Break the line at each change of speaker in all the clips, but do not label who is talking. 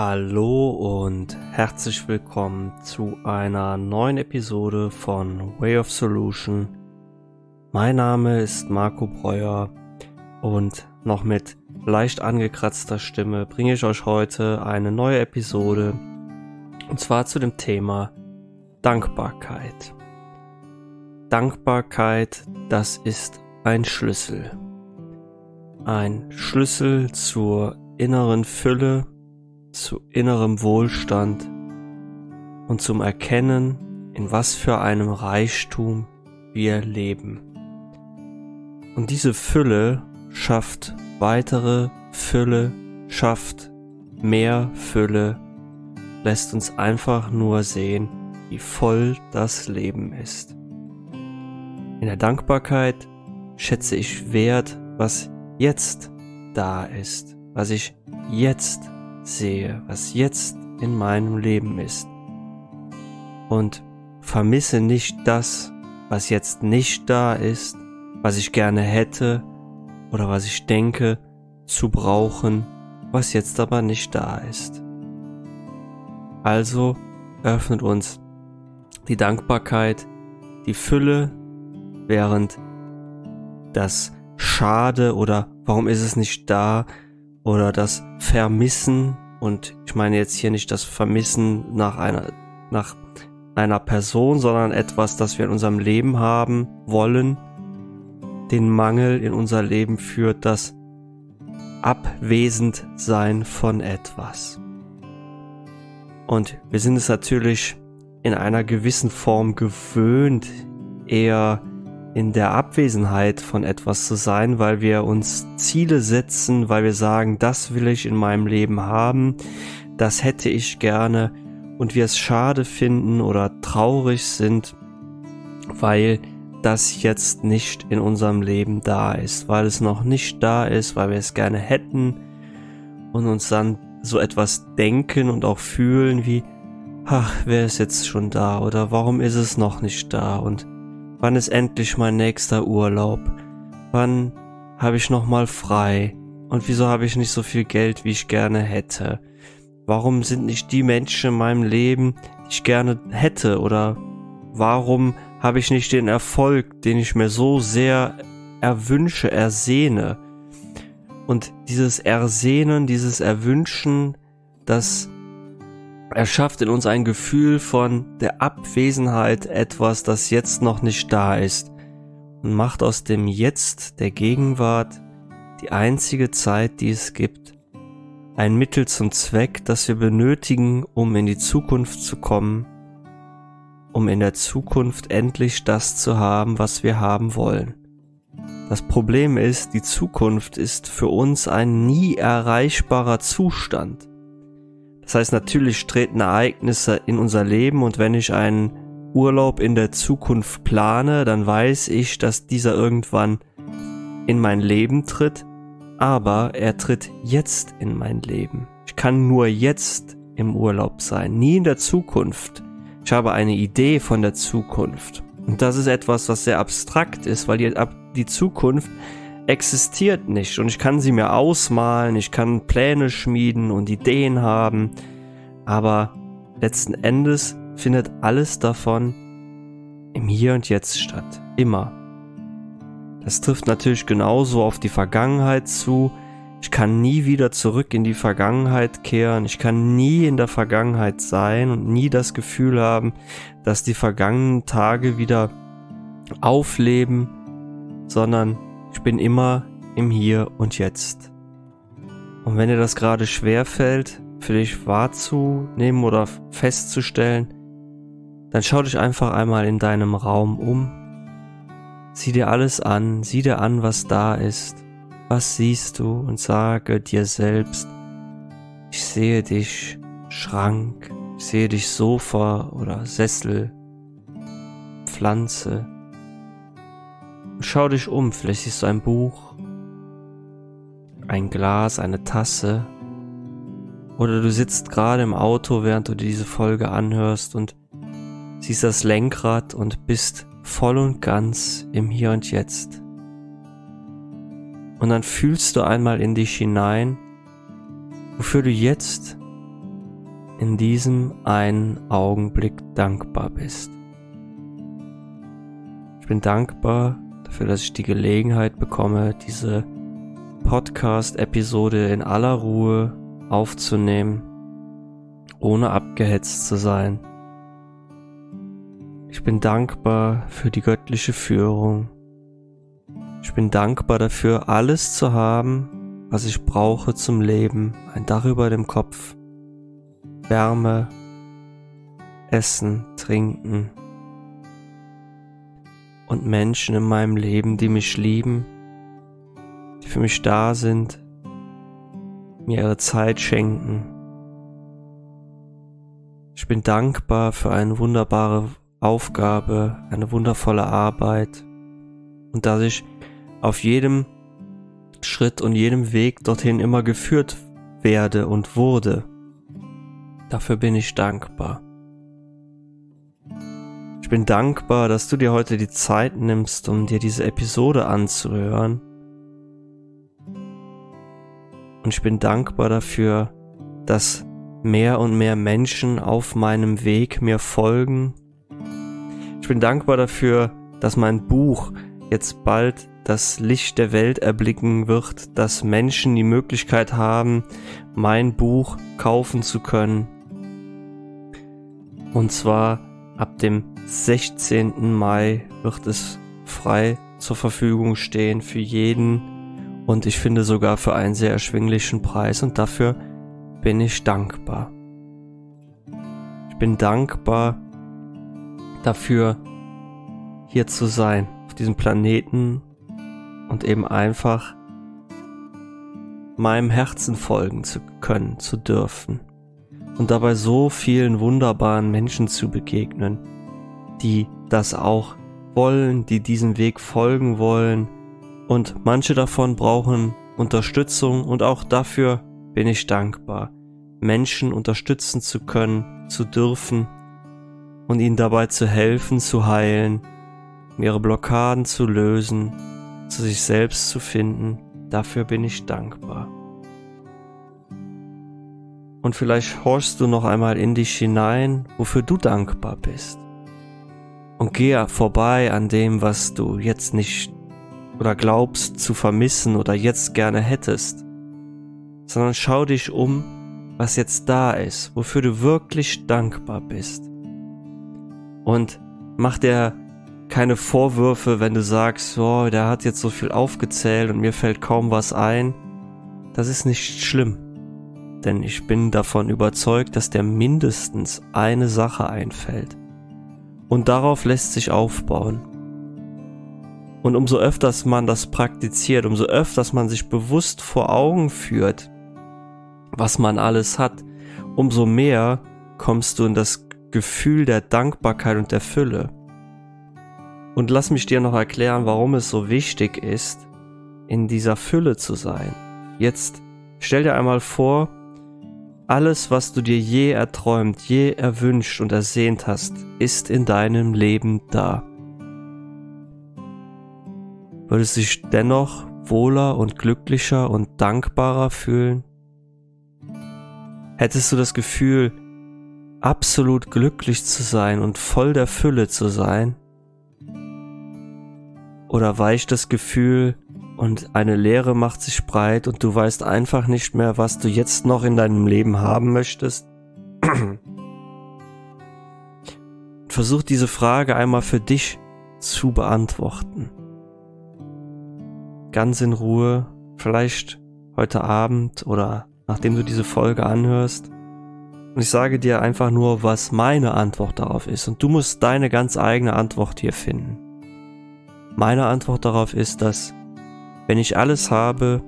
Hallo und herzlich willkommen zu einer neuen Episode von Way of Solution. Mein Name ist Marco Breuer und noch mit leicht angekratzter Stimme bringe ich euch heute eine neue Episode und zwar zu dem Thema Dankbarkeit. Dankbarkeit, das ist ein Schlüssel. Ein Schlüssel zur inneren Fülle, zu innerem Wohlstand und zum Erkennen, in was für einem Reichtum wir leben. Und diese Fülle schafft weitere Fülle, schafft mehr Fülle, lässt uns einfach nur sehen, wie voll das Leben ist. In der Dankbarkeit schätze ich wert, was jetzt da ist, was ich jetzt sehe, was jetzt in meinem Leben ist. Und vermisse nicht das, was jetzt nicht da ist, was ich gerne hätte oder was ich denke zu brauchen, was jetzt aber nicht da ist. Also öffnet uns die Dankbarkeit, die Fülle, während das Schade oder warum ist es nicht da oder das Vermissen und ich meine jetzt hier nicht das Vermissen nach einer nach einer Person, sondern etwas, das wir in unserem Leben haben wollen, den Mangel in unser Leben führt, das Abwesendsein von etwas. Und wir sind es natürlich in einer gewissen Form gewöhnt, eher in der Abwesenheit von etwas zu sein, weil wir uns Ziele setzen, weil wir sagen, das will ich in meinem Leben haben, das hätte ich gerne und wir es schade finden oder traurig sind, weil das jetzt nicht in unserem Leben da ist, weil es noch nicht da ist, weil wir es gerne hätten und uns dann so etwas denken und auch fühlen wie, ach, wer ist jetzt schon da oder warum ist es noch nicht da und wann ist endlich mein nächster Urlaub? Wann habe ich noch mal frei? Und wieso habe ich nicht so viel Geld, wie ich gerne hätte? Warum sind nicht die Menschen in meinem Leben, die ich gerne hätte? Oder warum habe ich nicht den Erfolg, den ich mir so sehr erwünsche, ersehne. Und dieses Ersehnen, dieses Erwünschen, das erschafft in uns ein Gefühl von der Abwesenheit etwas, das jetzt noch nicht da ist und macht aus dem Jetzt der Gegenwart die einzige Zeit, die es gibt, ein Mittel zum Zweck, das wir benötigen, um in die Zukunft zu kommen um in der Zukunft endlich das zu haben, was wir haben wollen. Das Problem ist, die Zukunft ist für uns ein nie erreichbarer Zustand. Das heißt, natürlich treten Ereignisse in unser Leben und wenn ich einen Urlaub in der Zukunft plane, dann weiß ich, dass dieser irgendwann in mein Leben tritt, aber er tritt jetzt in mein Leben. Ich kann nur jetzt im Urlaub sein, nie in der Zukunft. Ich habe eine Idee von der Zukunft. Und das ist etwas, was sehr abstrakt ist, weil die, Zukunft existiert nicht. Und ich kann sie mir ausmalen, ich kann Pläne schmieden und Ideen haben. Aber letzten Endes findet alles davon im Hier und Jetzt statt. Immer. Das trifft natürlich genauso auf die Vergangenheit zu, ich kann nie wieder zurück in die Vergangenheit kehren. Ich kann nie in der Vergangenheit sein und nie das Gefühl haben, dass die vergangenen Tage wieder aufleben, sondern bin immer im Hier und Jetzt. Und wenn dir das gerade schwer fällt, für dich wahrzunehmen oder festzustellen, dann schau dich einfach einmal in deinem Raum um. Sieh dir alles an, sieh dir an, was da ist was siehst du und sage dir selbst, ich sehe dich Schrank, ich sehe dich Sofa oder Sessel, Pflanze. Schau dich um, vielleicht siehst du ein Buch, ein Glas, eine Tasse oder du sitzt gerade im Auto, während du diese Folge anhörst und siehst das Lenkrad und bist voll und ganz im Hier und Jetzt. Und dann fühlst du einmal in dich hinein, wofür du jetzt in diesem einen Augenblick dankbar bist. Ich bin dankbar dafür, dass ich die Gelegenheit bekomme, diese Podcast-Episode in aller Ruhe aufzunehmen, ohne abgehetzt zu sein. Ich bin dankbar für die göttliche Führung. Ich bin dankbar dafür, alles zu haben, was ich brauche zum Leben. Ein Dach über dem Kopf, Wärme, Essen, Trinken und Menschen in meinem Leben, die mich lieben, die für mich da sind, mir ihre Zeit schenken. Ich bin dankbar für eine wunderbare Aufgabe, eine wundervolle Arbeit und dass ich auf jedem Schritt und jedem Weg dorthin immer geführt werde und wurde. Dafür bin ich dankbar. Ich bin dankbar, dass du dir heute die Zeit nimmst, um dir diese Episode anzuhören. Und ich bin dankbar dafür, dass mehr und mehr Menschen auf meinem Weg mir folgen. Ich bin dankbar dafür, dass mein Buch jetzt bald das Licht der Welt erblicken wird, dass Menschen die Möglichkeit haben, mein Buch kaufen zu können. Und zwar ab dem 16. Mai wird es frei zur Verfügung stehen für jeden und ich finde sogar für einen sehr erschwinglichen Preis und dafür bin ich dankbar. Ich bin dankbar dafür, hier zu sein, auf diesem Planeten und eben einfach meinem Herzen folgen zu können, zu dürfen und dabei so vielen wunderbaren Menschen zu begegnen, die das auch wollen, die diesem Weg folgen wollen und manche davon brauchen Unterstützung und auch dafür bin ich dankbar, Menschen unterstützen zu können, zu dürfen und ihnen dabei zu helfen, zu heilen, ihre Blockaden zu lösen zu sich selbst zu finden, dafür bin ich dankbar. Und vielleicht horchst du noch einmal in dich hinein, wofür du dankbar bist. Und geh vorbei an dem, was du jetzt nicht oder glaubst zu vermissen oder jetzt gerne hättest, sondern schau dich um, was jetzt da ist, wofür du wirklich dankbar bist. Und mach dir keine Vorwürfe, wenn du sagst, oh, der hat jetzt so viel aufgezählt und mir fällt kaum was ein. Das ist nicht schlimm. Denn ich bin davon überzeugt, dass der mindestens eine Sache einfällt. Und darauf lässt sich aufbauen. Und umso öfters man das praktiziert, umso öfters man sich bewusst vor Augen führt, was man alles hat, umso mehr kommst du in das Gefühl der Dankbarkeit und der Fülle. Und lass mich dir noch erklären, warum es so wichtig ist, in dieser Fülle zu sein. Jetzt stell dir einmal vor, alles, was du dir je erträumt, je erwünscht und ersehnt hast, ist in deinem Leben da. Würdest du dich dennoch wohler und glücklicher und dankbarer fühlen? Hättest du das Gefühl, absolut glücklich zu sein und voll der Fülle zu sein? Oder weicht das Gefühl und eine Leere macht sich breit und du weißt einfach nicht mehr, was du jetzt noch in deinem Leben haben möchtest? Versuch diese Frage einmal für dich zu beantworten. Ganz in Ruhe, vielleicht heute Abend oder nachdem du diese Folge anhörst. Und ich sage dir einfach nur, was meine Antwort darauf ist. Und du musst deine ganz eigene Antwort hier finden. Meine Antwort darauf ist, dass wenn ich alles habe,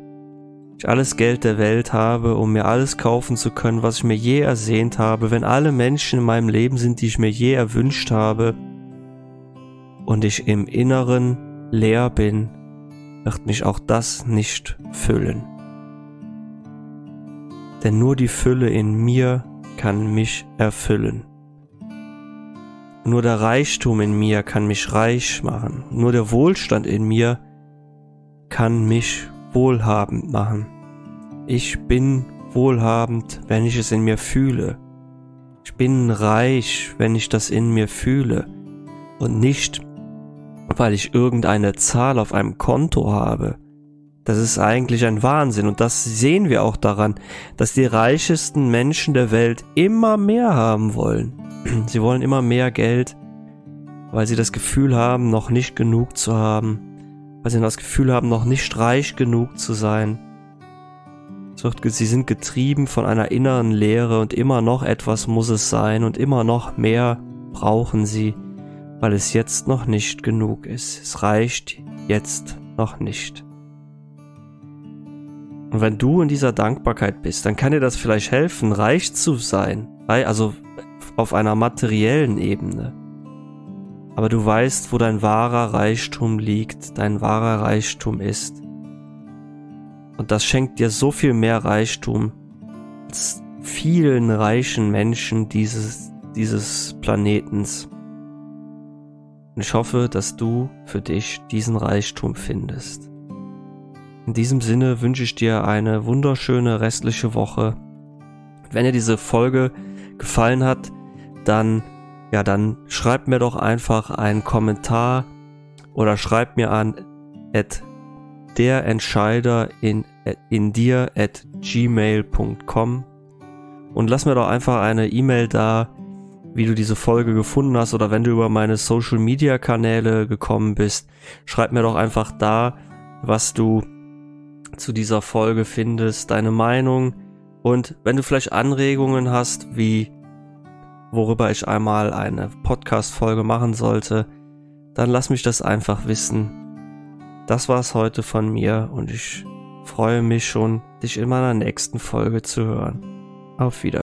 ich alles Geld der Welt habe, um mir alles kaufen zu können, was ich mir je ersehnt habe, wenn alle Menschen in meinem Leben sind, die ich mir je erwünscht habe, und ich im Inneren leer bin, wird mich auch das nicht füllen. Denn nur die Fülle in mir kann mich erfüllen. Nur der Reichtum in mir kann mich reich machen. Nur der Wohlstand in mir kann mich wohlhabend machen. Ich bin wohlhabend, wenn ich es in mir fühle. Ich bin reich, wenn ich das in mir fühle und nicht, weil ich irgendeine Zahl auf einem Konto habe. Das ist eigentlich ein Wahnsinn und das sehen wir auch daran, dass die reichesten Menschen der Welt immer mehr haben wollen. Sie wollen immer mehr Geld, weil sie das Gefühl haben, noch nicht genug zu haben, weil sie das Gefühl haben, noch nicht reich genug zu sein. Sie sind getrieben von einer inneren Leere und immer noch etwas muss es sein und immer noch mehr brauchen sie, weil es jetzt noch nicht genug ist. Es reicht jetzt noch nicht. Und wenn du in dieser Dankbarkeit bist, dann kann dir das vielleicht helfen, reich zu sein, also auf einer materiellen Ebene. Aber du weißt, wo dein wahrer Reichtum liegt, dein wahrer Reichtum ist. Und das schenkt dir so viel mehr Reichtum als vielen reichen Menschen dieses, dieses Planetens. Und ich hoffe, dass du für dich diesen Reichtum findest. In diesem Sinne wünsche ich dir eine wunderschöne restliche Woche. Wenn dir diese Folge gefallen hat, dann ja, dann schreib mir doch einfach einen Kommentar oder schreib mir an at der in, in dir at gmail.com und lass mir doch einfach eine E-Mail da, wie du diese Folge gefunden hast oder wenn du über meine Social Media Kanäle gekommen bist, schreib mir doch einfach da, was du zu dieser Folge findest, deine Meinung. Und wenn du vielleicht Anregungen hast, wie worüber ich einmal eine Podcast-Folge machen sollte, dann lass mich das einfach wissen. Das war's heute von mir und ich freue mich schon, dich in meiner nächsten Folge zu hören. Auf Wiedersehen.